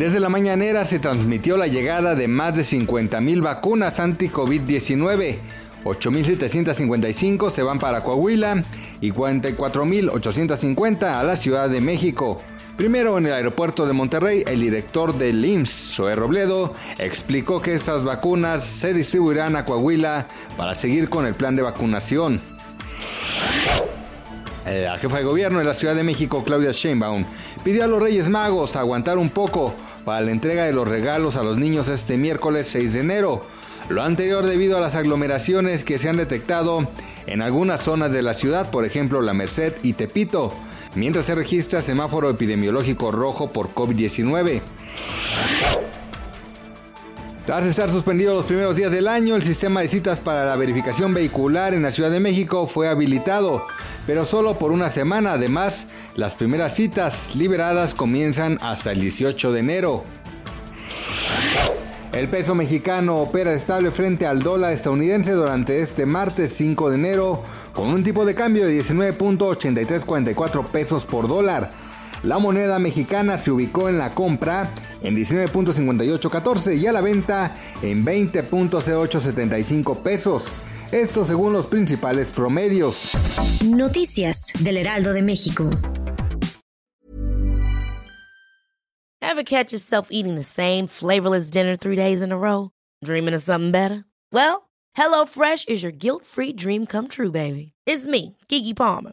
Desde la mañanera se transmitió la llegada de más de 50.000 vacunas anti-COVID-19. 8.755 se van para Coahuila y 44.850 a la Ciudad de México. Primero en el aeropuerto de Monterrey, el director del IMSS, Zoe Robledo, explicó que estas vacunas se distribuirán a Coahuila para seguir con el plan de vacunación. Eh, la jefa de gobierno de la Ciudad de México, Claudia Sheinbaum, pidió a los Reyes Magos aguantar un poco para la entrega de los regalos a los niños este miércoles 6 de enero. Lo anterior debido a las aglomeraciones que se han detectado en algunas zonas de la ciudad, por ejemplo La Merced y Tepito, mientras se registra semáforo epidemiológico rojo por COVID-19. Tras estar suspendido los primeros días del año, el sistema de citas para la verificación vehicular en la Ciudad de México fue habilitado, pero solo por una semana. Además, las primeras citas liberadas comienzan hasta el 18 de enero. El peso mexicano opera estable frente al dólar estadounidense durante este martes 5 de enero con un tipo de cambio de 19.8344 pesos por dólar. La moneda mexicana se ubicó en la compra en 19.5814 y a la venta en 20.0875 pesos. Esto según los principales promedios. Noticias del Heraldo de México. Ever catch yourself eating the same flavorless dinner three days in a row? Dreaming of something better? Well, HelloFresh is your guilt-free dream come true, baby. It's me, Kiki Palmer.